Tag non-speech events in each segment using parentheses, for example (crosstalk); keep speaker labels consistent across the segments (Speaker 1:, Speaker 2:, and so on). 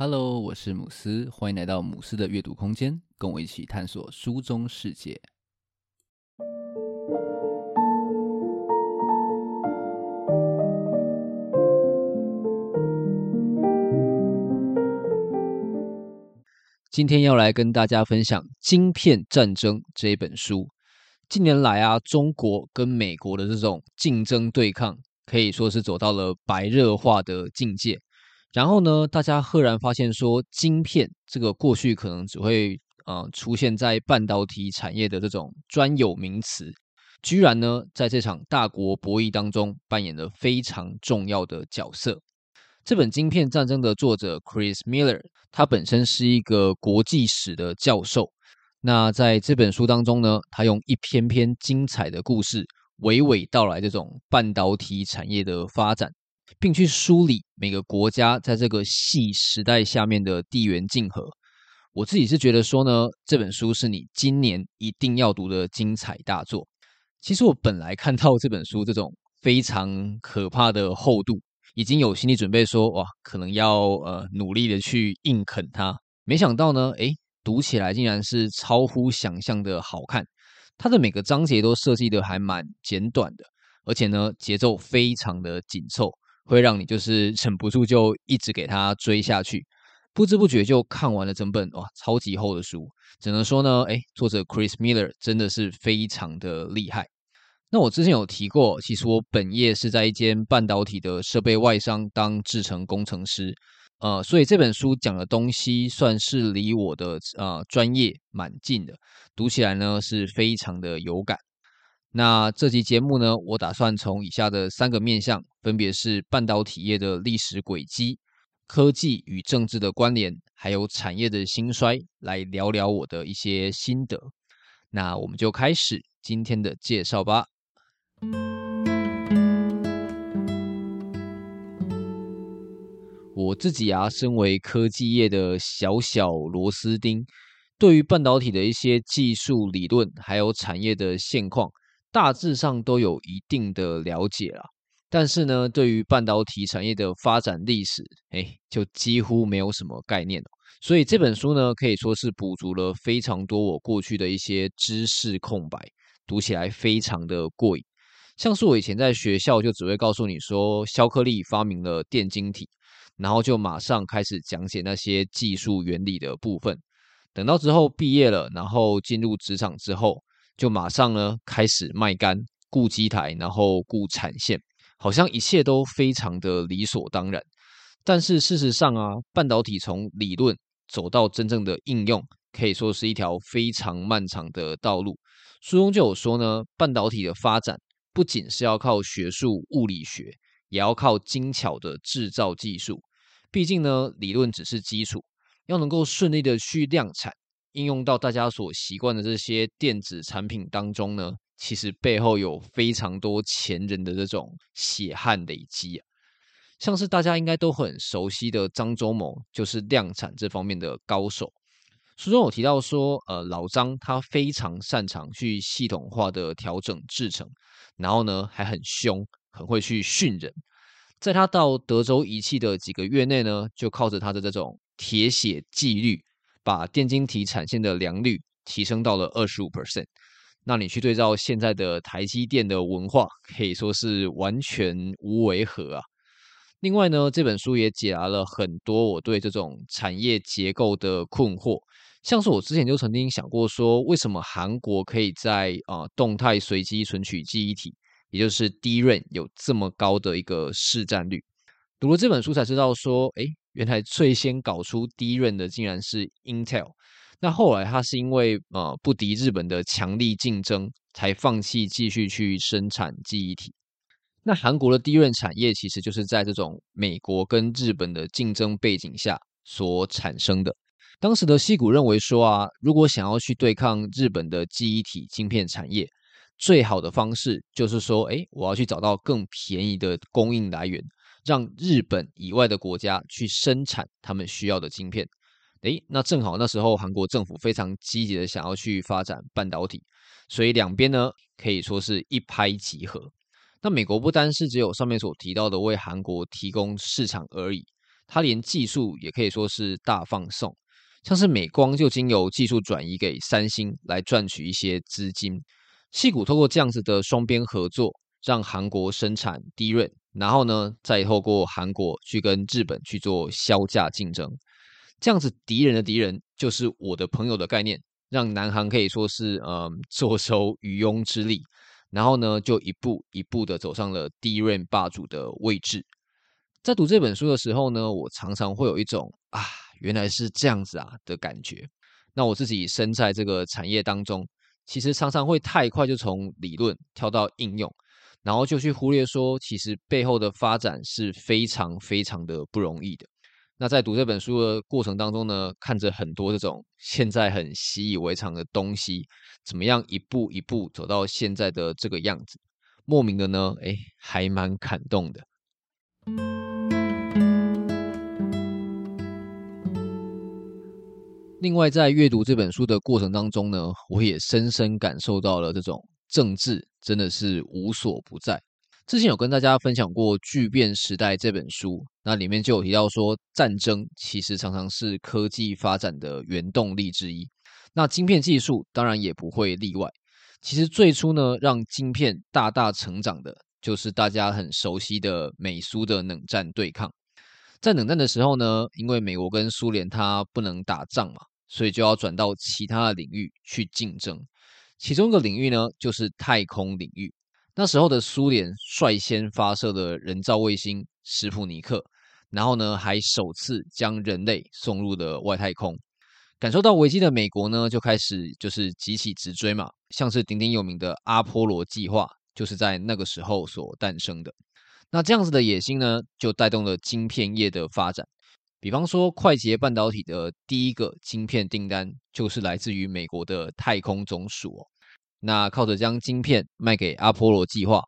Speaker 1: Hello，我是姆斯，欢迎来到姆斯的阅读空间，跟我一起探索书中世界。今天要来跟大家分享《晶片战争》这本书。近年来啊，中国跟美国的这种竞争对抗，可以说是走到了白热化的境界。然后呢，大家赫然发现说，晶片这个过去可能只会呃出现在半导体产业的这种专有名词，居然呢在这场大国博弈当中扮演了非常重要的角色。这本《晶片战争》的作者 Chris Miller，他本身是一个国际史的教授。那在这本书当中呢，他用一篇篇精彩的故事，娓娓道来这种半导体产业的发展。并去梳理每个国家在这个矽时代下面的地缘竞合。我自己是觉得说呢，这本书是你今年一定要读的精彩大作。其实我本来看到这本书这种非常可怕的厚度，已经有心理准备说，哇，可能要呃努力的去硬啃它。没想到呢，诶，读起来竟然是超乎想象的好看。它的每个章节都设计的还蛮简短的，而且呢，节奏非常的紧凑。会让你就是忍不住就一直给他追下去，不知不觉就看完了整本哇超级厚的书。只能说呢，诶，作者 Chris Miller 真的是非常的厉害。那我之前有提过，其实我本业是在一间半导体的设备外商当制程工程师，呃，所以这本书讲的东西算是离我的呃专业蛮近的，读起来呢是非常的有感。那这期节目呢，我打算从以下的三个面向，分别是半导体业的历史轨迹、科技与政治的关联，还有产业的兴衰，来聊聊我的一些心得。那我们就开始今天的介绍吧。我自己啊，身为科技业的小小螺丝钉，对于半导体的一些技术理论，还有产业的现况。大致上都有一定的了解啦，但是呢，对于半导体产业的发展历史，哎，就几乎没有什么概念。所以这本书呢，可以说是补足了非常多我过去的一些知识空白，读起来非常的过瘾。像是我以前在学校就只会告诉你说，肖克利发明了电晶体，然后就马上开始讲解那些技术原理的部分。等到之后毕业了，然后进入职场之后。就马上呢开始卖干、顾机台，然后顾产线，好像一切都非常的理所当然。但是事实上啊，半导体从理论走到真正的应用，可以说是一条非常漫长的道路。书中就有说呢，半导体的发展不仅是要靠学术物理学，也要靠精巧的制造技术。毕竟呢，理论只是基础，要能够顺利的去量产。应用到大家所习惯的这些电子产品当中呢，其实背后有非常多前人的这种血汗累积啊。像是大家应该都很熟悉的张忠谋，就是量产这方面的高手。书中有提到说，呃，老张他非常擅长去系统化的调整制程，然后呢还很凶，很会去训人。在他到德州仪器的几个月内呢，就靠着他的这种铁血纪律。把电晶体产线的良率提升到了二十五 percent，那你去对照现在的台积电的文化，可以说是完全无违和啊。另外呢，这本书也解答了很多我对这种产业结构的困惑，像是我之前就曾经想过说，为什么韩国可以在啊、动态随机存取记忆体，也就是 DRAM 有这么高的一个市占率？读了这本书才知道说，诶。原来最先搞出 DRAM 的竟然是 Intel，那后来他是因为呃不敌日本的强力竞争，才放弃继续去生产记忆体。那韩国的 DRAM 产业其实就是在这种美国跟日本的竞争背景下所产生的。当时的西谷认为说啊，如果想要去对抗日本的记忆体晶片产业，最好的方式就是说，哎，我要去找到更便宜的供应来源。让日本以外的国家去生产他们需要的晶片，诶，那正好那时候韩国政府非常积极的想要去发展半导体，所以两边呢可以说是一拍即合。那美国不单是只有上面所提到的为韩国提供市场而已，它连技术也可以说是大放送。像是美光就经由技术转移给三星来赚取一些资金。矽谷透过这样子的双边合作，让韩国生产低润然后呢，再透过韩国去跟日本去做削价竞争。这样子敌人的敌人就是我的朋友的概念，让南韩可以说是嗯坐收渔翁之利。然后呢，就一步一步的走上了 DRAM 霸主的位置。在读这本书的时候呢，我常常会有一种啊，原来是这样子啊的感觉。那我自己身在这个产业当中，其实常常会太快就从理论跳到应用，然后就去忽略说，其实背后的发展是非常非常的不容易的。那在读这本书的过程当中呢，看着很多这种现在很习以为常的东西，怎么样一步一步走到现在的这个样子，莫名的呢，哎，还蛮感动的。另外，在阅读这本书的过程当中呢，我也深深感受到了这种政治真的是无所不在。之前有跟大家分享过《巨变时代》这本书，那里面就有提到说，战争其实常常是科技发展的原动力之一。那晶片技术当然也不会例外。其实最初呢，让晶片大大成长的，就是大家很熟悉的美苏的冷战对抗。在冷战的时候呢，因为美国跟苏联它不能打仗嘛，所以就要转到其他的领域去竞争。其中一个领域呢，就是太空领域。那时候的苏联率先发射了人造卫星史普尼克，然后呢，还首次将人类送入了外太空。感受到危机的美国呢，就开始就是急起直追嘛，像是鼎鼎有名的阿波罗计划，就是在那个时候所诞生的。那这样子的野心呢，就带动了晶片业的发展。比方说，快捷半导体的第一个晶片订单，就是来自于美国的太空总署哦。那靠着将晶片卖给阿波罗计划，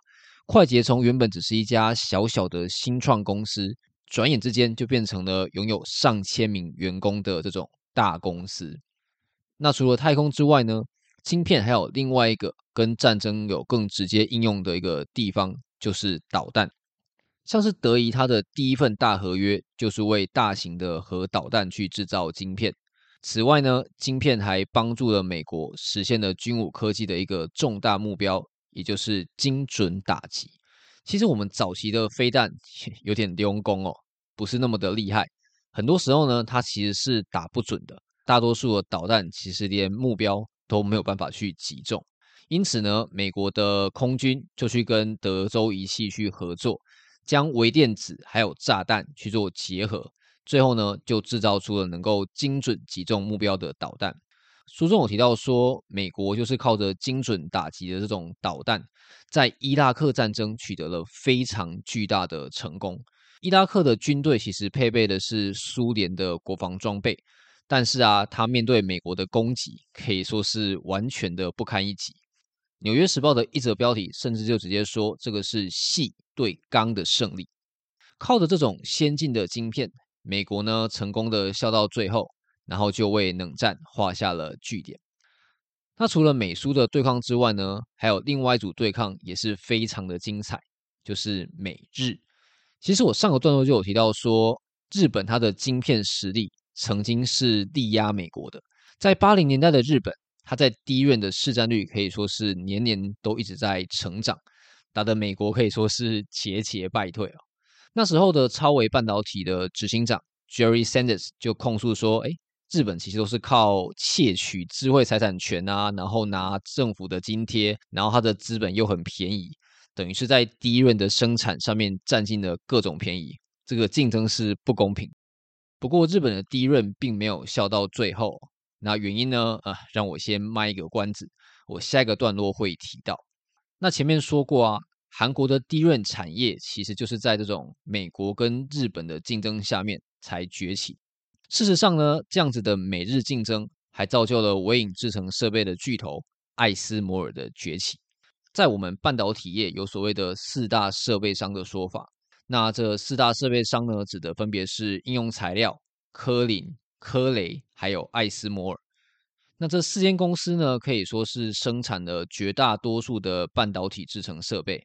Speaker 1: 快捷从原本只是一家小小的新创公司，转眼之间就变成了拥有上千名员工的这种大公司。那除了太空之外呢，晶片还有另外一个跟战争有更直接应用的一个地方，就是导弹。像是德仪，它的第一份大合约就是为大型的核导弹去制造晶片。此外呢，晶片还帮助了美国实现了军武科技的一个重大目标，也就是精准打击。其实我们早期的飞弹 (laughs) 有点丢工哦，不是那么的厉害。很多时候呢，它其实是打不准的。大多数的导弹其实连目标都没有办法去击中。因此呢，美国的空军就去跟德州仪器去合作。将微电子还有炸弹去做结合，最后呢，就制造出了能够精准击中目标的导弹。书中有提到说，美国就是靠着精准打击的这种导弹，在伊拉克战争取得了非常巨大的成功。伊拉克的军队其实配备的是苏联的国防装备，但是啊，他面对美国的攻击，可以说是完全的不堪一击。纽约时报的一则标题甚至就直接说，这个是矽对钢的胜利。靠着这种先进的晶片，美国呢成功的笑到最后，然后就为冷战画下了句点。那除了美苏的对抗之外呢，还有另外一组对抗也是非常的精彩，就是美日。其实我上个段落就有提到说，日本它的晶片实力曾经是力压美国的，在八零年代的日本。他在 DRAM 的市占率可以说是年年都一直在成长，打得美国可以说是节节败退哦。那时候的超微半导体的执行长 Jerry Sanders 就控诉说：“哎，日本其实都是靠窃取智慧财产权啊，然后拿政府的津贴，然后他的资本又很便宜，等于是在 DRAM 的生产上面占尽了各种便宜，这个竞争是不公平。不过日本的 DRAM 并没有笑到最后。”那原因呢？啊，让我先卖一个关子，我下一个段落会提到。那前面说过啊，韩国的低润产业其实就是在这种美国跟日本的竞争下面才崛起。事实上呢，这样子的美日竞争还造就了微影制成设备的巨头艾斯摩尔的崛起。在我们半导体业有所谓的四大设备商的说法，那这四大设备商呢，指的分别是应用材料、科林。科雷还有艾斯摩尔，那这四间公司呢，可以说是生产了绝大多数的半导体制程设备。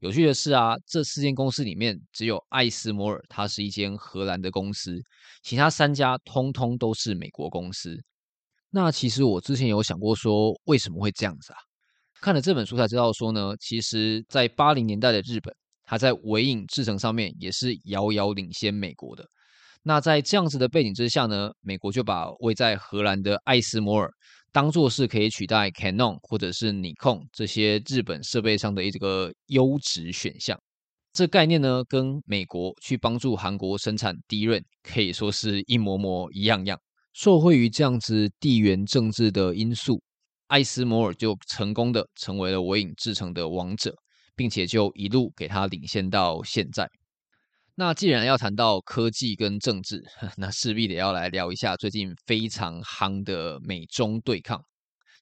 Speaker 1: 有趣的是啊，这四间公司里面只有艾斯摩尔，它是一间荷兰的公司，其他三家通通都是美国公司。那其实我之前有想过说，为什么会这样子啊？看了这本书才知道说呢，其实在八零年代的日本，它在微影制程上面也是遥遥领先美国的。那在这样子的背景之下呢，美国就把位在荷兰的艾斯摩尔。当做是可以取代 Canon 或者是 Nikon 这些日本设备上的一个优质选项，这概念呢，跟美国去帮助韩国生产 D 环可以说是一模模一样样。受惠于这样子地缘政治的因素，艾斯摩尔就成功的成为了微影制成的王者，并且就一路给他领先到现在。那既然要谈到科技跟政治，(laughs) 那势必得要来聊一下最近非常夯的美中对抗。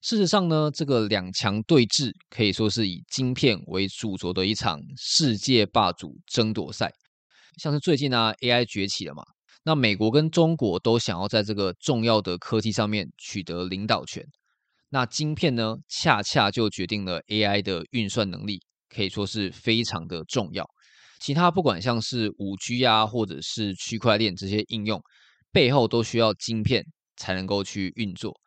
Speaker 1: 事实上呢，这个两强对峙可以说是以晶片为主轴的一场世界霸主争夺赛。像是最近呢，AI 崛起了嘛，那美国跟中国都想要在这个重要的科技上面取得领导权。那晶片呢，恰恰就决定了 AI 的运算能力，可以说是非常的重要。其他不管像是五 G 啊，或者是区块链这些应用，背后都需要晶片才能够去运作。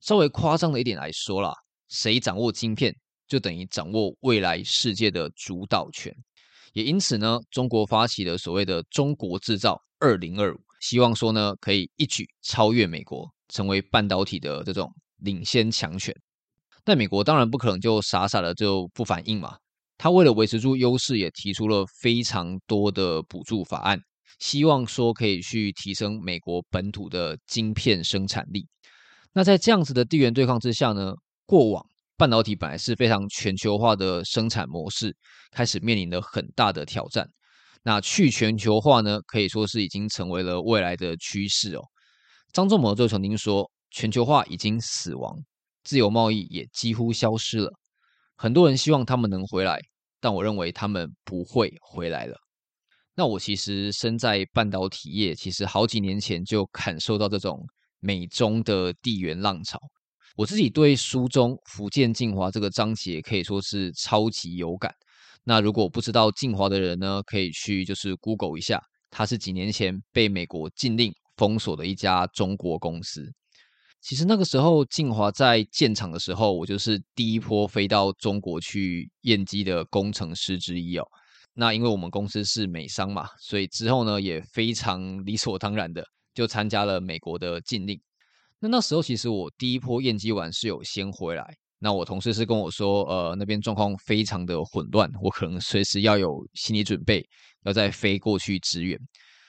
Speaker 1: 稍微夸张的一点来说啦，谁掌握晶片，就等于掌握未来世界的主导权。也因此呢，中国发起了所谓的“中国制造二零二五”，希望说呢，可以一举超越美国，成为半导体的这种领先强权。但美国当然不可能就傻傻的就不反应嘛。他为了维持住优势，也提出了非常多的补助法案，希望说可以去提升美国本土的晶片生产力。那在这样子的地缘对抗之下呢，过往半导体本来是非常全球化的生产模式，开始面临了很大的挑战。那去全球化呢，可以说是已经成为了未来的趋势哦。张仲谋就曾经说，全球化已经死亡，自由贸易也几乎消失了。很多人希望他们能回来。但我认为他们不会回来了。那我其实身在半导体业，其实好几年前就感受到这种美中的地缘浪潮。我自己对书中福建晋华这个章节可以说是超级有感。那如果不知道晋华的人呢，可以去就是 Google 一下，他是几年前被美国禁令封锁的一家中国公司。其实那个时候，晋华在建厂的时候，我就是第一波飞到中国去验机的工程师之一哦。那因为我们公司是美商嘛，所以之后呢也非常理所当然的就参加了美国的禁令。那那时候其实我第一波验机完是有先回来，那我同事是跟我说，呃，那边状况非常的混乱，我可能随时要有心理准备，要再飞过去支援。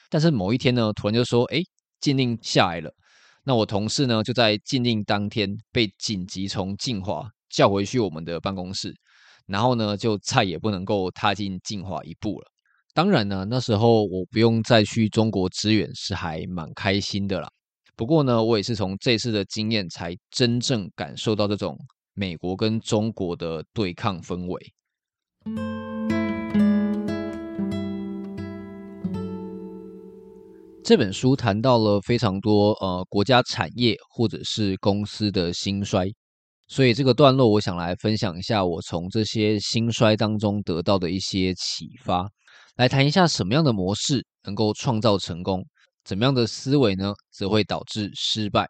Speaker 1: 但是某一天呢，突然就说，哎，禁令下来了。那我同事呢，就在禁令当天被紧急从晋华叫回去我们的办公室，然后呢，就再也不能够踏进进华一步了。当然呢，那时候我不用再去中国支援，是还蛮开心的啦。不过呢，我也是从这次的经验，才真正感受到这种美国跟中国的对抗氛围。这本书谈到了非常多呃国家产业或者是公司的兴衰，所以这个段落我想来分享一下我从这些兴衰当中得到的一些启发，来谈一下什么样的模式能够创造成功，怎么样的思维呢则会导致失败。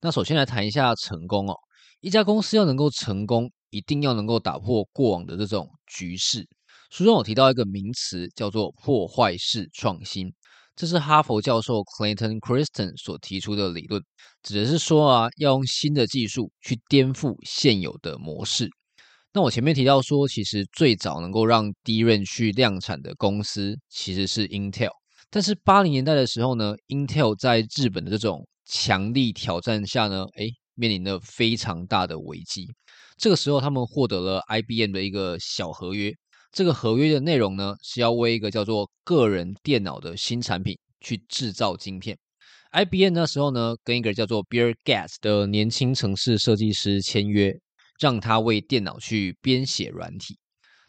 Speaker 1: 那首先来谈一下成功哦，一家公司要能够成功，一定要能够打破过往的这种局势。书中有提到一个名词叫做破坏式创新。这是哈佛教授 Clayton Christen 所提出的理论，指的是说啊，要用新的技术去颠覆现有的模式。那我前面提到说，其实最早能够让 d r a 去量产的公司其实是 Intel，但是八零年代的时候呢，Intel 在日本的这种强力挑战下呢，诶，面临了非常大的危机。这个时候，他们获得了 IBM 的一个小合约。这个合约的内容呢，是要为一个叫做个人电脑的新产品去制造晶片。IBM 那时候呢，跟一个叫做 Bill Gates 的年轻城市设计师签约，让他为电脑去编写软体。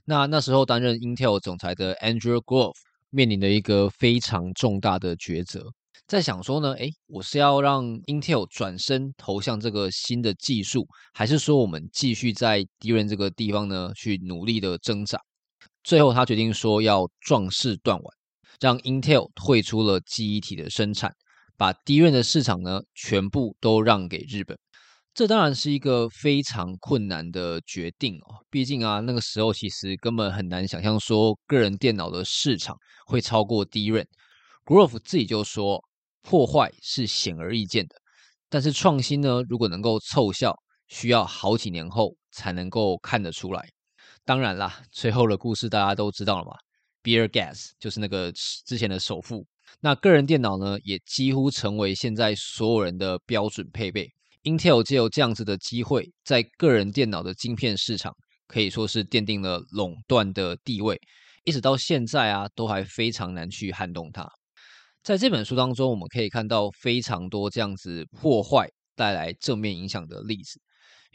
Speaker 1: 那那时候担任 Intel 总裁的 Andrew Grove 面临了一个非常重大的抉择，在想说呢，诶，我是要让 Intel 转身投向这个新的技术，还是说我们继续在 DRAM 这个地方呢去努力的挣扎？最后他决定说要壮士断腕，让 Intel 退出了记忆体的生产，把 DRAM 的市场呢全部都让给日本。这当然是一个非常困难的决定哦，毕竟啊，那个时候其实根本很难想象说个人电脑的市场会超过 DRAM。Grove 自己就说，破坏是显而易见的，但是创新呢，如果能够凑效，需要好几年后才能够看得出来。当然啦，最后的故事大家都知道了嘛，Bill Gates 就是那个之前的首富。那个人电脑呢，也几乎成为现在所有人的标准配备。Intel 借由这样子的机会，在个人电脑的晶片市场可以说是奠定了垄断的地位，一直到现在啊，都还非常难去撼动它。在这本书当中，我们可以看到非常多这样子破坏带来正面影响的例子。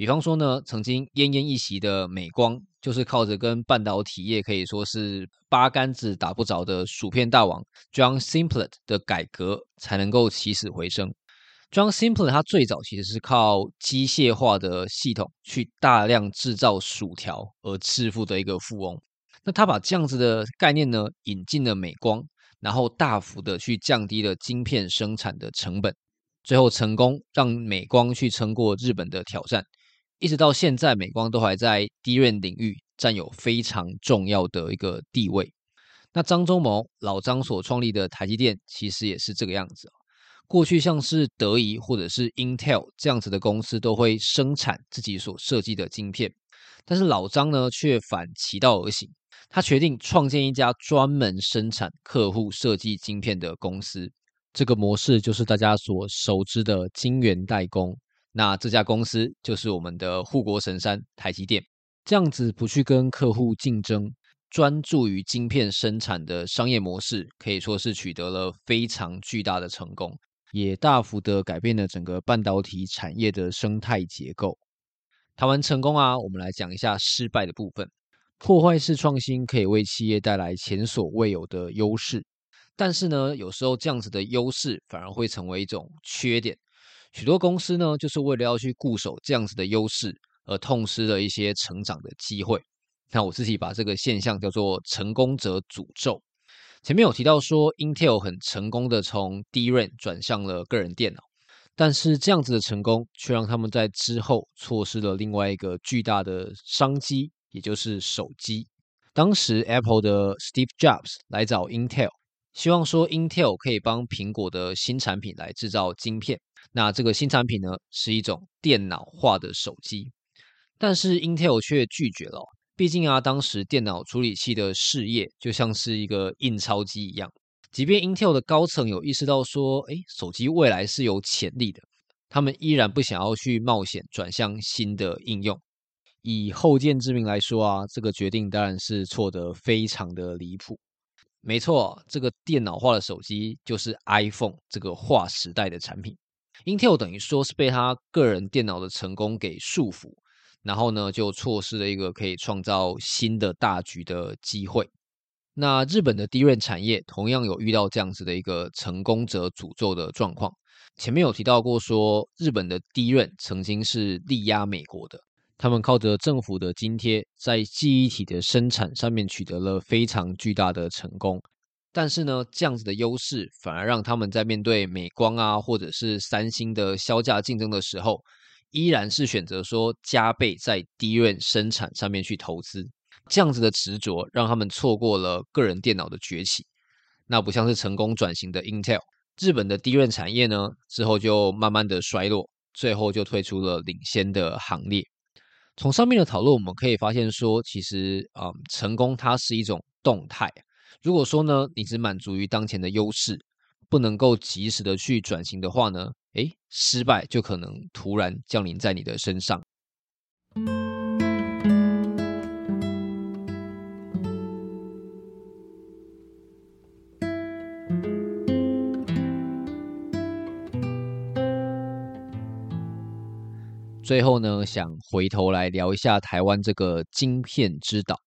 Speaker 1: 比方说呢，曾经奄奄一息的美光，就是靠着跟半导体业可以说是八竿子打不着的薯片大王 John Simplet 的改革，才能够起死回生。John Simplet 他最早其实是靠机械化的系统去大量制造薯条而致富的一个富翁。那他把这样子的概念呢引进了美光，然后大幅的去降低了晶片生产的成本，最后成功让美光去撑过日本的挑战。一直到现在，美光都还在 DRAM 领域占有非常重要的一个地位。那张忠谋老张所创立的台积电其实也是这个样子。过去像是德仪或者是 Intel 这样子的公司都会生产自己所设计的晶片，但是老张呢却反其道而行，他决定创建一家专门生产客户设计晶片的公司。这个模式就是大家所熟知的晶圆代工。那这家公司就是我们的护国神山台积电。这样子不去跟客户竞争，专注于晶片生产的商业模式，可以说是取得了非常巨大的成功。也大幅的改变了整个半导体产业的生态结构。谈完成功啊，我们来讲一下失败的部分。破坏式创新可以为企业带来前所未有的优势，但是呢，有时候这样子的优势反而会成为一种缺点。许多公司呢，就是为了要去固守这样子的优势，而痛失了一些成长的机会。那我自己把这个现象叫做“成功者诅咒”。前面有提到说，Intel 很成功的从 DRAM 转向了个人电脑，但是这样子的成功却让他们在之后错失了另外一个巨大的商机，也就是手机。当时 Apple 的 Steve Jobs 来找 Intel，希望说 Intel 可以帮苹果的新产品来制造晶片。那这个新产品呢，是一种电脑化的手机，但是 Intel 却拒绝了。毕竟啊，当时电脑处理器的事业就像是一个印钞机一样。即便 Intel 的高层有意识到说，诶，手机未来是有潜力的，他们依然不想要去冒险转向新的应用。以后见之明来说啊，这个决定当然是错得非常的离谱。没错，这个电脑化的手机就是 iPhone 这个划时代的产品。Intel 等于说是被他个人电脑的成功给束缚。然后呢，就错失了一个可以创造新的大局的机会。那日本的 DRAM 产业同样有遇到这样子的一个成功者诅咒的状况。前面有提到过说，日本的 DRAM 曾经是力压美国的，他们靠着政府的津贴，在记忆体的生产上面取得了非常巨大的成功。但是呢，这样子的优势反而让他们在面对美光啊，或者是三星的削价竞争的时候，依然是选择说加倍在 DRAM 生产上面去投资，这样子的执着让他们错过了个人电脑的崛起。那不像是成功转型的 Intel，日本的 DRAM 产业呢，之后就慢慢的衰落，最后就退出了领先的行列。从上面的讨论我们可以发现说，其实啊、嗯，成功它是一种动态。如果说呢，你只满足于当前的优势，不能够及时的去转型的话呢，诶，失败就可能突然降临在你的身上。最后呢，想回头来聊一下台湾这个晶片之岛。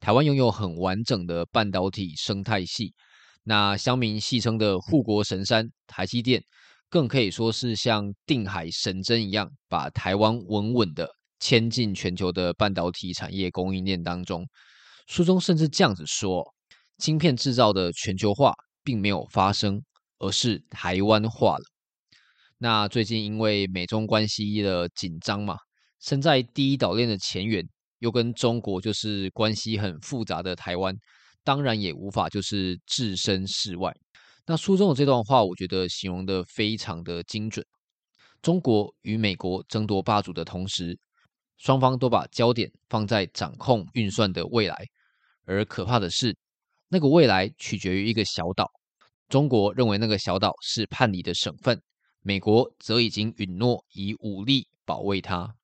Speaker 1: 台湾拥有很完整的半导体生态系，那乡民戏称的护国神山台积电。更可以说是像定海神针一样，把台湾稳稳的牵进全球的半导体产业供应链当中。书中甚至这样子说：晶片制造的全球化并没有发生，而是台湾化了。那最近因为美中关系的紧张嘛，身在第一岛链的前缘，又跟中国就是关系很复杂的台湾，当然也无法就是置身事外。那书中的这段话，我觉得形容的非常的精准。中国与美国争夺霸主的同时，双方都把焦点放在掌控运算的未来，而可怕的是，那个未来取决于一个小岛。中国认为那个小岛是叛离的省份。美国则已经允诺以武力保卫它。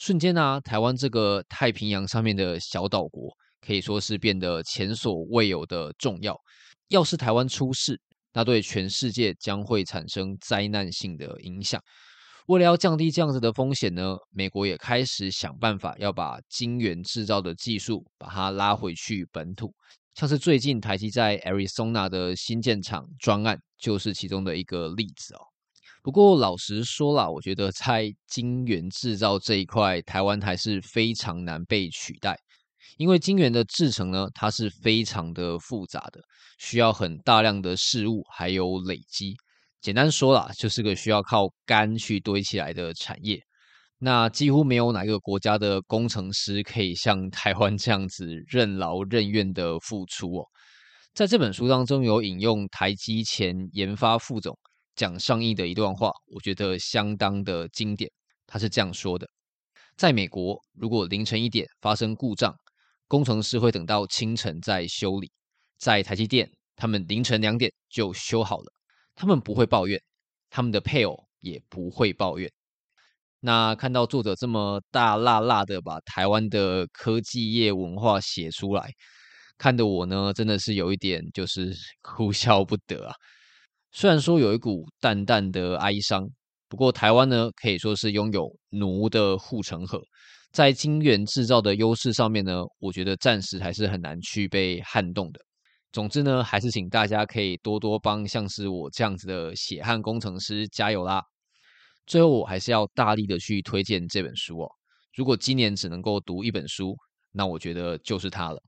Speaker 1: 瞬间呢、台湾这个太平洋上面的小岛国可以说是变得前所未有的重要。要是台湾出事，那对全世界将会产生灾难性的影响。为了要降低这样子的风险呢，美国也开始想办法要把晶圆制造的技术把它拉回去本土。像是最近台积在 Arizona 的新建厂专案，就是其中的一个例子哦。不过老实说啦，我觉得在晶圆制造这一块，台湾还是非常难被取代。因为晶圆的制成呢，它是非常的复杂的，需要很大量的事物还有累积。简单说啦，就是个需要靠肝去堆起来的产业。那几乎没有哪个国家的工程师可以像台湾这样子任劳任怨的付出哦。在这本书当中有引用台积前研发副总。蒋尚义的一段话，我觉得相当的经典。他是这样说的：在美国，如果凌晨一点发生故障，工程师会等到清晨再修理；在台积电，他们凌晨两点就修好了。他们不会抱怨，他们的配偶也不会抱怨。那看到作者这么大辣辣的把台湾的科技业文化写出来，看得我呢，真的是有一点就是 (laughs) 哭笑不得啊。虽然说有一股淡淡的哀伤，不过台湾呢，可以说是拥有奴的护城河，在晶圆制造的优势上面呢，我觉得暂时还是很难去被撼动的。总之呢，还是请大家可以多多帮像是我这样子的血汗工程师加油啦。最后，我还是要大力的去推荐这本书哦。如果今年只能够读一本书，那我觉得就是它了。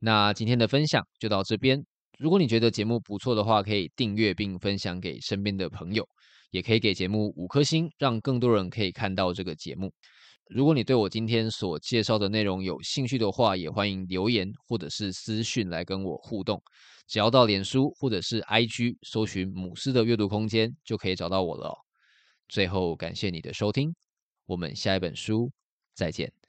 Speaker 1: 那今天的分享就到这边。如果你觉得节目不错的话，可以订阅并分享给身边的朋友，也可以给节目五颗星，让更多人可以看到这个节目。如果你对我今天所介绍的内容有兴趣的话，也欢迎留言或者是私讯来跟我互动。只要到脸书或者是 IG 搜寻“母狮的阅读空间”，就可以找到我了哦。最后，感谢你的收听，我们下一本书再见。